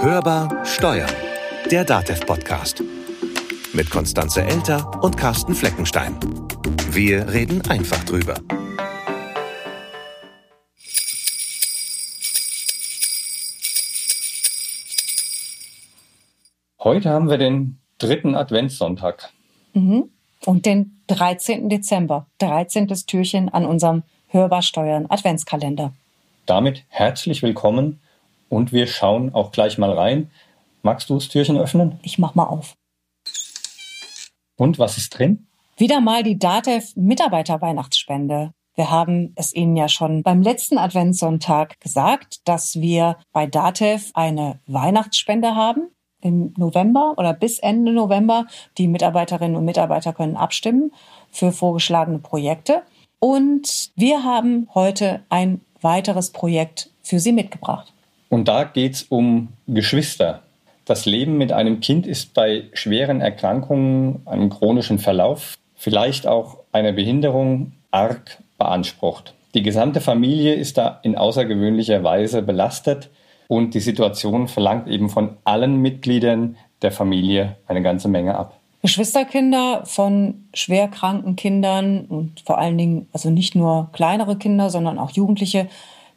Hörbar Steuern, der DATEV-Podcast. Mit Konstanze Elter und Carsten Fleckenstein. Wir reden einfach drüber. Heute haben wir den dritten Adventssonntag. Mhm. Und den 13. Dezember, 13. Türchen an unserem Hörbar Steuern Adventskalender. Damit herzlich willkommen und wir schauen auch gleich mal rein. Magst du das Türchen öffnen? Ich mach mal auf. Und was ist drin? Wieder mal die DATEV Mitarbeiter-Weihnachtsspende. Wir haben es Ihnen ja schon beim letzten Adventssonntag gesagt, dass wir bei DATEV eine Weihnachtsspende haben im November oder bis Ende November. Die Mitarbeiterinnen und Mitarbeiter können abstimmen für vorgeschlagene Projekte. Und wir haben heute ein weiteres Projekt für Sie mitgebracht. Und da geht es um Geschwister. Das Leben mit einem Kind ist bei schweren Erkrankungen, einem chronischen Verlauf, vielleicht auch einer Behinderung arg beansprucht. Die gesamte Familie ist da in außergewöhnlicher Weise belastet und die Situation verlangt eben von allen Mitgliedern der Familie eine ganze Menge ab. Geschwisterkinder von schwerkranken Kindern und vor allen Dingen, also nicht nur kleinere Kinder, sondern auch Jugendliche,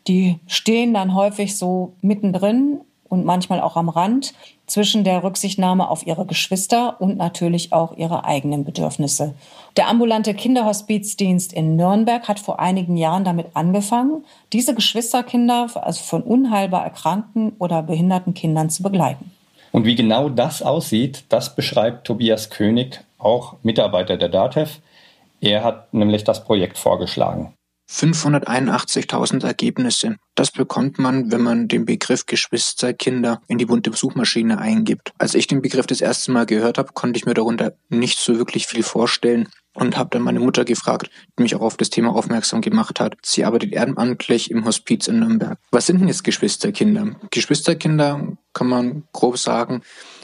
die stehen dann häufig so mittendrin und manchmal auch am Rand zwischen der Rücksichtnahme auf ihre Geschwister und natürlich auch ihre eigenen Bedürfnisse. Der ambulante Kinderhospizdienst in Nürnberg hat vor einigen Jahren damit angefangen, diese Geschwisterkinder also von unheilbar erkrankten oder behinderten Kindern zu begleiten. Und wie genau das aussieht, das beschreibt Tobias König, auch Mitarbeiter der DATEV. Er hat nämlich das Projekt vorgeschlagen. 581.000 Ergebnisse. Das bekommt man, wenn man den Begriff Geschwisterkinder in die bunte Suchmaschine eingibt. Als ich den Begriff das erste Mal gehört habe, konnte ich mir darunter nicht so wirklich viel vorstellen und habe dann meine Mutter gefragt, die mich auch auf das Thema aufmerksam gemacht hat. Sie arbeitet ehrenamtlich im Hospiz in Nürnberg. Was sind denn jetzt Geschwisterkinder? Geschwisterkinder kann man grob sagen,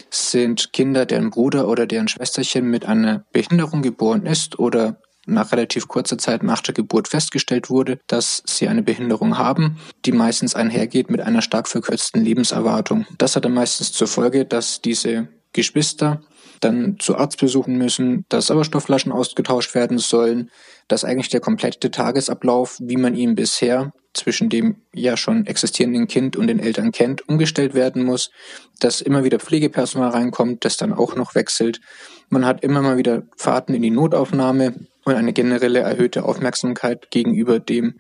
sind Kinder, deren Bruder oder deren Schwesterchen mit einer Behinderung geboren ist oder nach relativ kurzer Zeit nach der Geburt festgestellt wurde, dass sie eine Behinderung haben, die meistens einhergeht mit einer stark verkürzten Lebenserwartung. Das hat dann meistens zur Folge, dass diese Geschwister dann zu Arzt besuchen müssen, dass Sauerstoffflaschen ausgetauscht werden sollen, dass eigentlich der komplette Tagesablauf, wie man ihn bisher zwischen dem ja schon existierenden Kind und den Eltern kennt, umgestellt werden muss, dass immer wieder Pflegepersonal reinkommt, das dann auch noch wechselt. Man hat immer mal wieder Fahrten in die Notaufnahme, und eine generelle erhöhte Aufmerksamkeit gegenüber dem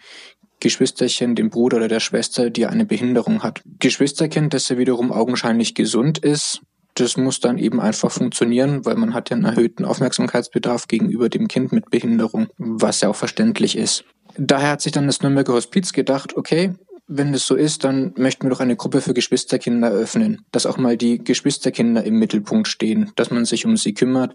Geschwisterchen, dem Bruder oder der Schwester, die eine Behinderung hat. Geschwisterkind, das ja wiederum augenscheinlich gesund ist, das muss dann eben einfach funktionieren, weil man hat ja einen erhöhten Aufmerksamkeitsbedarf gegenüber dem Kind mit Behinderung, was ja auch verständlich ist. Daher hat sich dann das Nürnberger Hospiz gedacht, okay, wenn es so ist, dann möchten wir doch eine Gruppe für Geschwisterkinder eröffnen, dass auch mal die Geschwisterkinder im Mittelpunkt stehen, dass man sich um sie kümmert,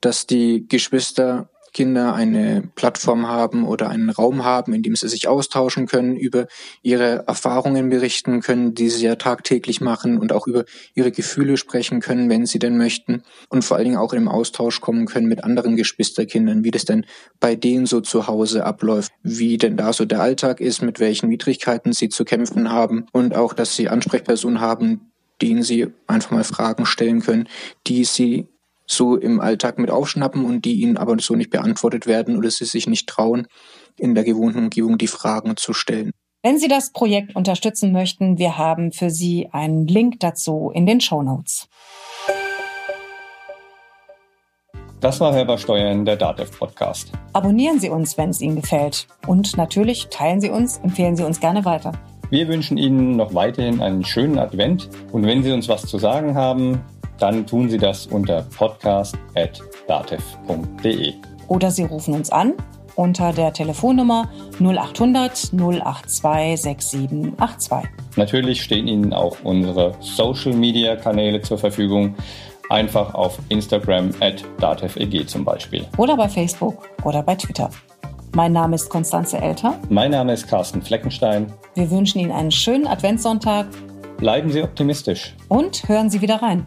dass die Geschwister Kinder eine Plattform haben oder einen Raum haben, in dem sie sich austauschen können, über ihre Erfahrungen berichten können, die sie ja tagtäglich machen und auch über ihre Gefühle sprechen können, wenn sie denn möchten. Und vor allen Dingen auch den Austausch kommen können mit anderen Geschwisterkindern, wie das denn bei denen so zu Hause abläuft, wie denn da so der Alltag ist, mit welchen Widrigkeiten sie zu kämpfen haben und auch, dass sie Ansprechpersonen haben, denen sie einfach mal Fragen stellen können, die sie so im Alltag mit aufschnappen und die ihnen aber so nicht beantwortet werden oder sie sich nicht trauen, in der gewohnten Umgebung die Fragen zu stellen. Wenn Sie das Projekt unterstützen möchten, wir haben für Sie einen Link dazu in den Show Notes. Das war Hörbar Steuern, der DATEV Podcast. Abonnieren Sie uns, wenn es Ihnen gefällt. Und natürlich teilen Sie uns, empfehlen Sie uns gerne weiter. Wir wünschen Ihnen noch weiterhin einen schönen Advent. Und wenn Sie uns was zu sagen haben, dann tun Sie das unter podcast.datev.de. Oder Sie rufen uns an unter der Telefonnummer 0800 082 6782. Natürlich stehen Ihnen auch unsere Social Media Kanäle zur Verfügung. Einfach auf Instagram at dateveg zum Beispiel. Oder bei Facebook oder bei Twitter. Mein Name ist Konstanze Elter. Mein Name ist Carsten Fleckenstein. Wir wünschen Ihnen einen schönen Adventssonntag. Bleiben Sie optimistisch. Und hören Sie wieder rein.